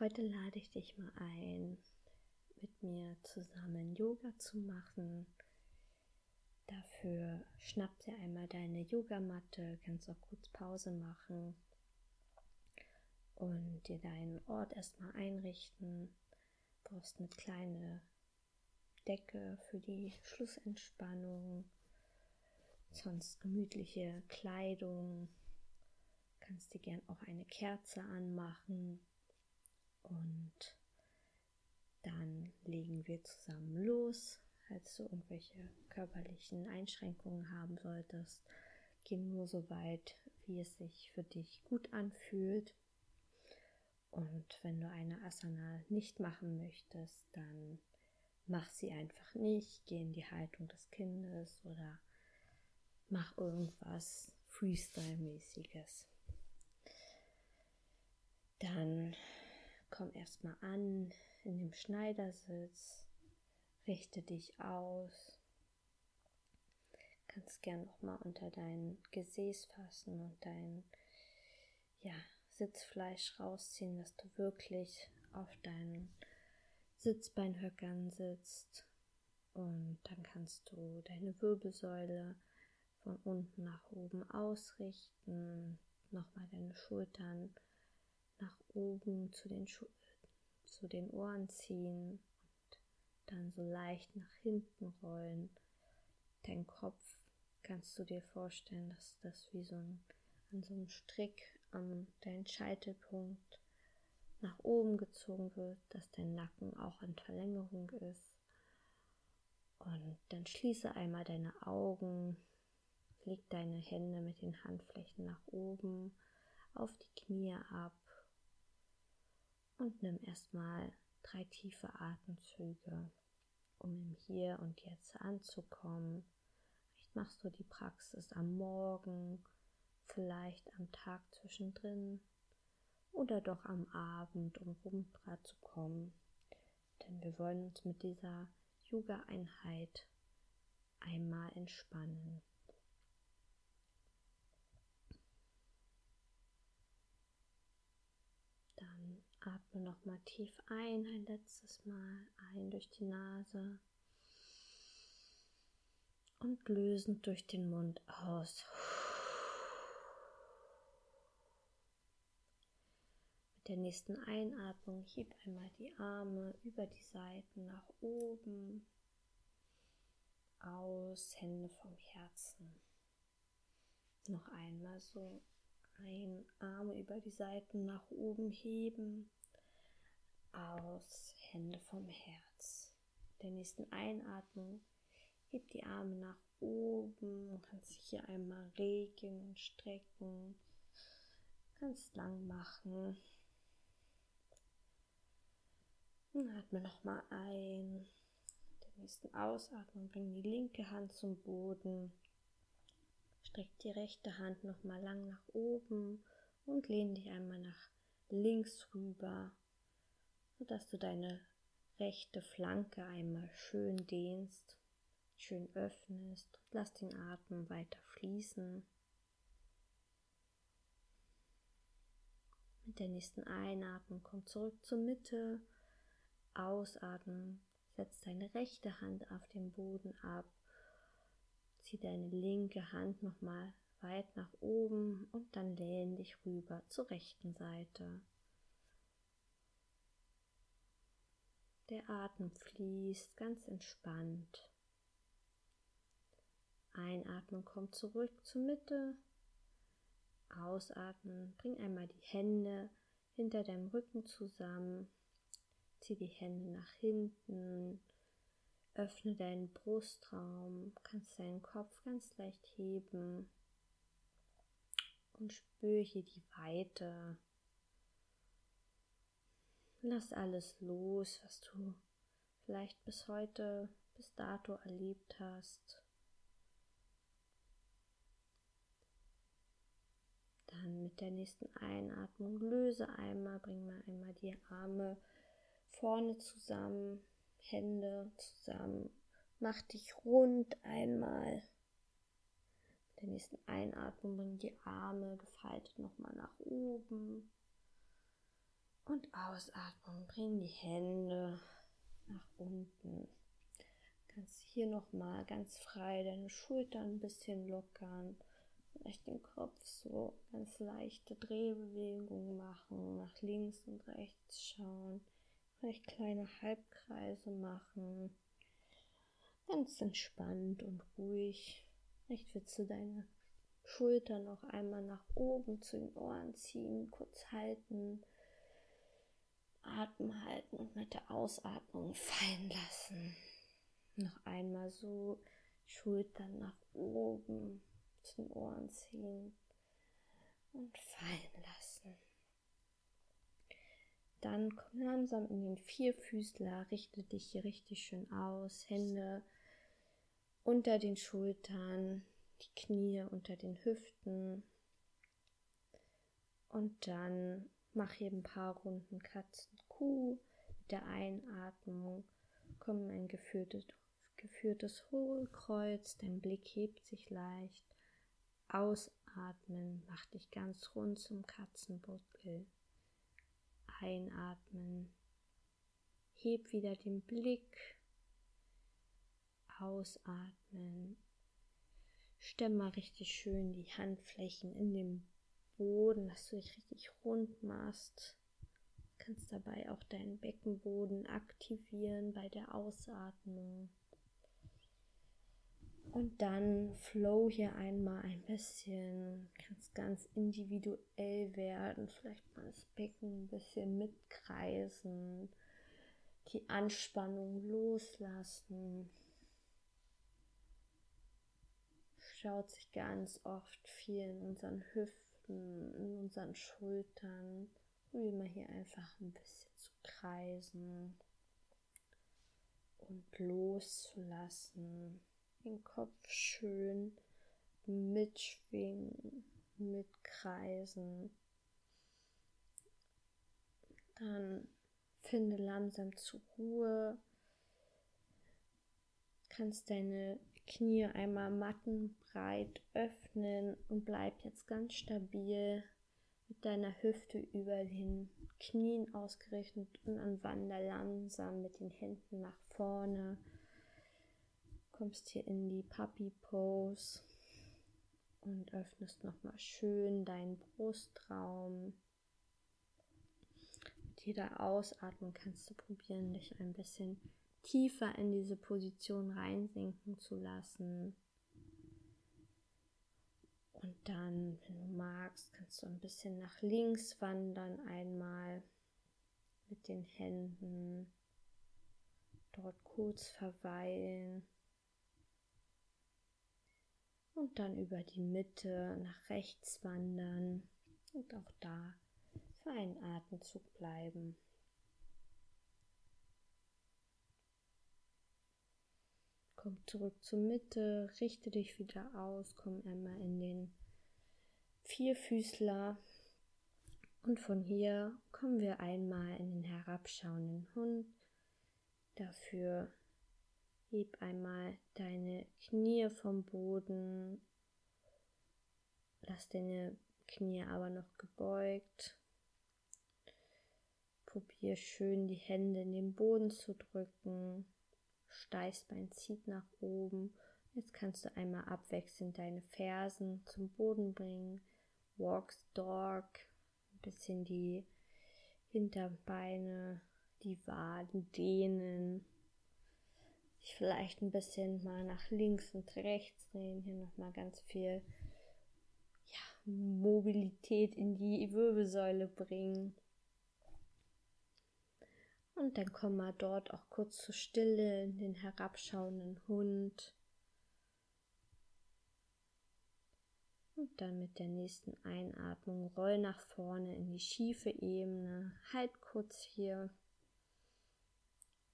Heute lade ich dich mal ein, mit mir zusammen Yoga zu machen. Dafür schnapp dir einmal deine Yogamatte, kannst auch kurz Pause machen und dir deinen Ort erstmal einrichten. Brauchst eine kleine Decke für die Schlussentspannung, sonst gemütliche Kleidung. Kannst dir gern auch eine Kerze anmachen und dann legen wir zusammen los. Falls du irgendwelche körperlichen Einschränkungen haben solltest, geh nur so weit, wie es sich für dich gut anfühlt. Und wenn du eine Asana nicht machen möchtest, dann mach sie einfach nicht. Geh in die Haltung des Kindes oder mach irgendwas Freestyle-mäßiges. Dann Komm erstmal an in dem Schneidersitz. Richte dich aus. Kannst gern noch mal unter dein Gesäß fassen und dein ja, Sitzfleisch rausziehen, dass du wirklich auf deinen Sitzbeinhöckern sitzt. Und dann kannst du deine Wirbelsäule von unten nach oben ausrichten, nochmal deine Schultern nach oben zu den, Schu zu den Ohren ziehen und dann so leicht nach hinten rollen. Dein Kopf kannst du dir vorstellen, dass das wie so ein, an so einem Strick an dein Scheitelpunkt nach oben gezogen wird, dass dein Nacken auch an Verlängerung ist. Und dann schließe einmal deine Augen, leg deine Hände mit den Handflächen nach oben auf die Knie ab und nimm erstmal drei tiefe Atemzüge, um im Hier und Jetzt anzukommen. Vielleicht machst du die Praxis am Morgen, vielleicht am Tag zwischendrin oder doch am Abend, um zu kommen. Denn wir wollen uns mit dieser Yoga-Einheit einmal entspannen. Atme nochmal tief ein, ein letztes Mal ein durch die Nase und lösend durch den Mund aus. Mit der nächsten Einatmung heb einmal die Arme über die Seiten nach oben. Aus, Hände vom Herzen. Noch einmal so ein, Arme über die Seiten nach oben heben. Aus, Hände vom Herz. Der nächsten Einatmung heb die Arme nach oben. Kannst dich hier einmal regeln und strecken. Ganz lang machen. Und atme nochmal ein. Der nächsten Ausatmung bring die linke Hand zum Boden. Streck die rechte Hand nochmal lang nach oben und lehn dich einmal nach links rüber, sodass du deine rechte Flanke einmal schön dehnst, schön öffnest. Lass den Atem weiter fließen. Mit der nächsten Einatmung komm zurück zur Mitte. Ausatmen, setz deine rechte Hand auf den Boden ab Zieh deine linke Hand nochmal weit nach oben und dann lehn dich rüber zur rechten Seite. Der Atem fließt ganz entspannt. Einatmen kommt zurück zur Mitte. Ausatmen, bring einmal die Hände hinter deinem Rücken zusammen. Zieh die Hände nach hinten Öffne deinen Brustraum, kannst deinen Kopf ganz leicht heben und spüre hier die Weite. Lass alles los, was du vielleicht bis heute, bis dato erlebt hast. Dann mit der nächsten Einatmung löse einmal, bring mal einmal die Arme vorne zusammen, Hände zusammen. Mach dich rund einmal. Mit der nächsten Einatmung bring die Arme gefaltet nochmal nach oben. Und Ausatmung, bring die Hände nach unten. Kannst hier nochmal ganz frei deine Schultern ein bisschen lockern. Vielleicht den Kopf so ganz leichte Drehbewegungen machen, nach links und rechts schauen. Vielleicht kleine Halbkreise machen. Ganz entspannt und ruhig. Vielleicht willst du deine Schultern noch einmal nach oben zu den Ohren ziehen, kurz halten Atem halten und mit der Ausatmung fallen lassen. Noch einmal so Schultern nach oben zu den Ohren ziehen und fallen lassen. Dann komm langsam in den Vierfüßler, richte dich hier richtig schön aus, Hände unter den Schultern, die Knie unter den Hüften und dann Mach hier ein paar Runden Katzen-Kuh. Mit der Einatmung kommt ein geführtes, geführtes Hohlkreuz. Dein Blick hebt sich leicht. Ausatmen, mach dich ganz rund zum Katzenbuckel. Einatmen, heb wieder den Blick. Ausatmen. Stemm mal richtig schön die Handflächen in den Boden, dass du dich richtig rund machst. Du kannst dabei auch deinen Beckenboden aktivieren bei der Ausatmung. Und dann flow hier einmal ein bisschen, kannst ganz individuell werden, vielleicht mal das Becken ein bisschen mitkreisen, die Anspannung loslassen. Schaut sich ganz oft viel in unseren Hüften in unseren Schultern. Probieren wir hier einfach ein bisschen zu kreisen und loszulassen. Den Kopf schön mitschwingen, mitkreisen. Dann finde langsam zur Ruhe. Kannst deine Knie einmal mattenbreit öffnen und bleib jetzt ganz stabil mit deiner Hüfte über den Knien ausgerichtet und an Wander langsam mit den Händen nach vorne. Kommst hier in die Puppy Pose und öffnest nochmal schön deinen Brustraum. Mit jeder Ausatmung kannst du probieren, dich ein bisschen tiefer in diese Position reinsinken zu lassen. Und dann, wenn du magst, kannst du ein bisschen nach links wandern einmal mit den Händen. Dort kurz verweilen. Und dann über die Mitte nach rechts wandern. Und auch da für einen Atemzug bleiben. Komm zurück zur Mitte, richte dich wieder aus, komm einmal in den Vierfüßler. Und von hier kommen wir einmal in den herabschauenden Hund. Dafür heb einmal deine Knie vom Boden. Lass deine Knie aber noch gebeugt. Probier schön die Hände in den Boden zu drücken. Steißbein zieht nach oben. Jetzt kannst du einmal abwechselnd deine Fersen zum Boden bringen. Walks Dog. Ein bisschen die Hinterbeine, die Waden dehnen. Dich vielleicht ein bisschen mal nach links und rechts drehen. Hier nochmal ganz viel ja, Mobilität in die Wirbelsäule bringen. Und dann komm mal dort auch kurz zur Stille in den herabschauenden Hund. Und dann mit der nächsten Einatmung roll nach vorne in die schiefe Ebene. Halt kurz hier.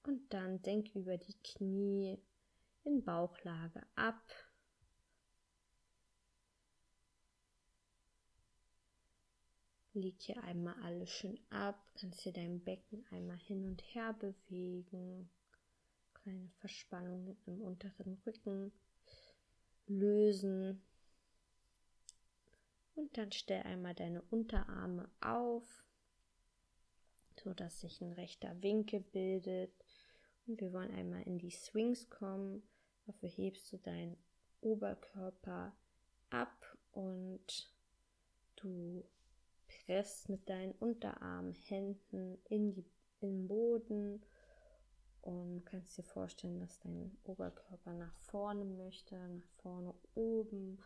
Und dann denk über die Knie in Bauchlage ab. Leg hier einmal alles schön ab, kannst hier dein Becken einmal hin und her bewegen. Kleine Verspannungen im unteren Rücken lösen. Und dann stell einmal deine Unterarme auf. so dass sich ein rechter Winkel bildet. Wir wollen einmal in die Swings kommen. Dafür hebst du deinen Oberkörper ab und du presst mit deinen Unterarmen, Händen in, die, in den Boden und kannst dir vorstellen, dass dein Oberkörper nach vorne möchte, nach vorne oben,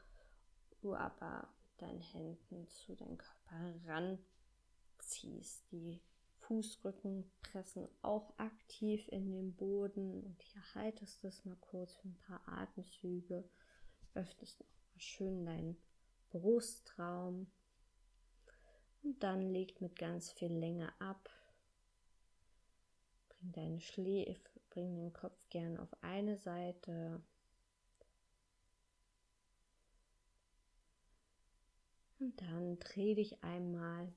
du aber mit deinen Händen zu deinem Körper ranziehst. Die Fußrücken pressen auch aktiv in den Boden und hier haltest es mal kurz für ein paar Atemzüge, öffnest noch mal schön deinen Brustraum und dann legt mit ganz viel Länge ab. Bring deine Schläfe, bring den Kopf gern auf eine Seite. Und dann dreh dich einmal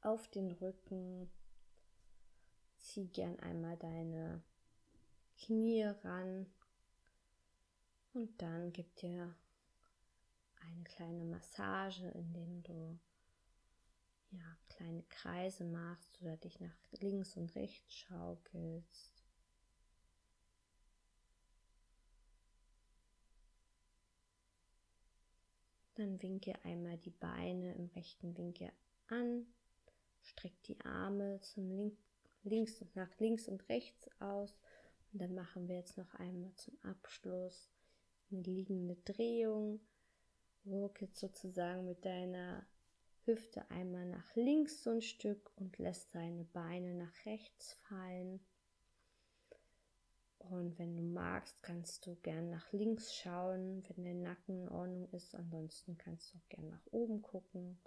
auf den Rücken. Zieh gern einmal deine Knie ran und dann gib dir eine kleine Massage, indem du ja, kleine Kreise machst oder dich nach links und rechts schaukelst. Dann winke einmal die Beine im rechten Winkel an, streck die Arme zum Link, links und nach links und rechts aus und dann machen wir jetzt noch einmal zum Abschluss eine liegende Drehung. Walk jetzt sozusagen mit deiner Hüfte einmal nach links so ein Stück und lässt deine Beine nach rechts fallen. Und wenn du magst, kannst du gern nach links schauen, wenn der Nacken in Ordnung ist. Ansonsten kannst du auch gern nach oben gucken.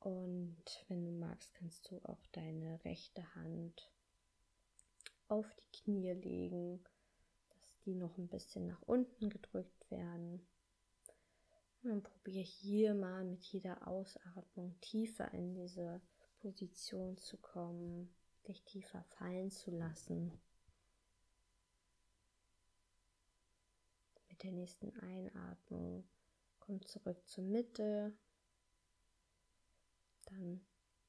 Und wenn du magst, kannst du auch deine rechte Hand auf die Knie legen, dass die noch ein bisschen nach unten gedrückt werden. Und dann probiere hier mal mit jeder Ausatmung tiefer in diese Position zu kommen, dich tiefer fallen zu lassen. Mit der nächsten Einatmung komm zurück zur Mitte. Dann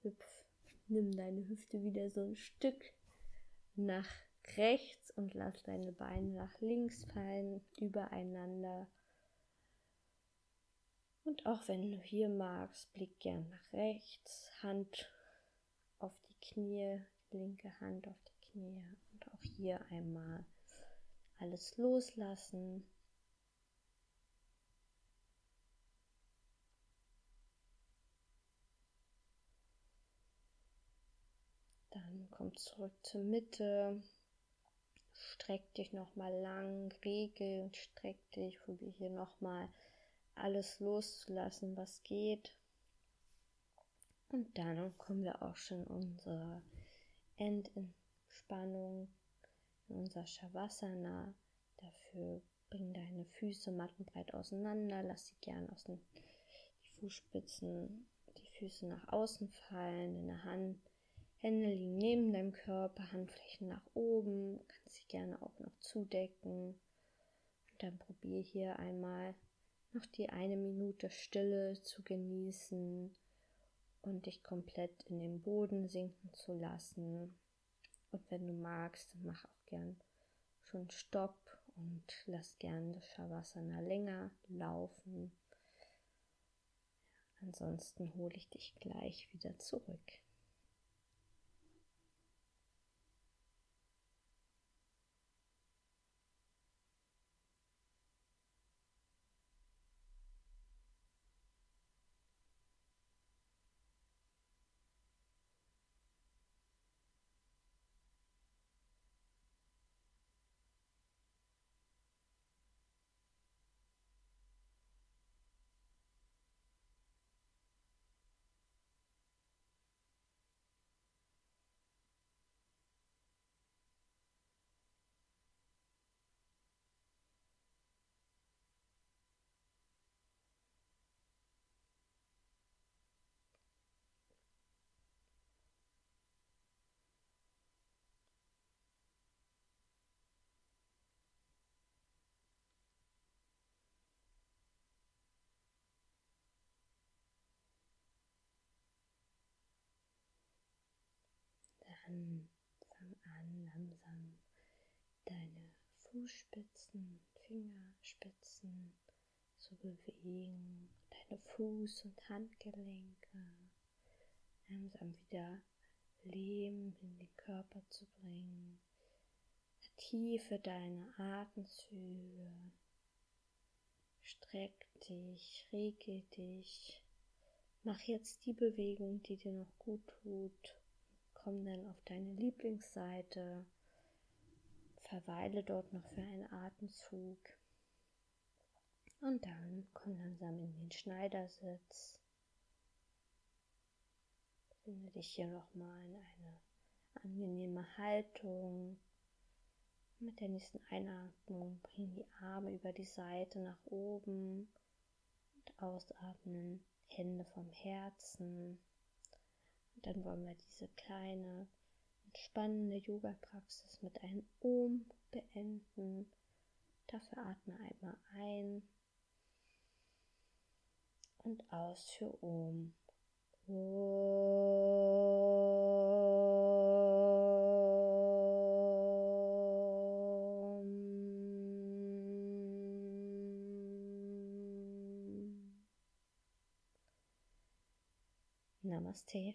hüpf, nimm deine Hüfte wieder so ein Stück nach rechts und lass deine Beine nach links fallen, übereinander. Und auch wenn du hier magst, blick gern nach rechts, Hand auf die Knie, linke Hand auf die Knie und auch hier einmal alles loslassen. Dann komm zurück zur Mitte. Streck dich nochmal lang, regel und streck dich. Probier hier nochmal alles loszulassen, was geht. Und dann kommen wir auch schon in unsere Endentspannung, in unser Shavasana. Dafür bring deine Füße mattenbreit auseinander, lass sie gern aus den die Fußspitzen, die Füße nach außen fallen, deine Hand, Hände liegen neben deinem Körper, Handflächen nach oben, kannst sie gerne auch noch zudecken. Und dann probier hier einmal noch die eine Minute Stille zu genießen und dich komplett in den Boden sinken zu lassen. Und wenn du magst, mach auch gern schon Stopp und lass gern das Shavasana länger laufen. Ansonsten hole ich dich gleich wieder zurück. Dann fang an, langsam deine Fußspitzen, Fingerspitzen zu bewegen, deine Fuß- und Handgelenke langsam wieder Leben in den Körper zu bringen. Tiefe deine Atemzüge. Streck dich, regel dich. Mach jetzt die Bewegung, die dir noch gut tut. Komm dann auf deine Lieblingsseite. Verweile dort noch für einen Atemzug. Und dann komm langsam in den Schneidersitz. Finde dich hier nochmal in eine angenehme Haltung. Mit der nächsten Einatmung bring die Arme über die Seite nach oben und ausatmen, Hände vom Herzen. Dann wollen wir diese kleine, entspannende Yoga-Praxis mit einem Om beenden. Dafür atme einmal ein und aus für Om. Namaste.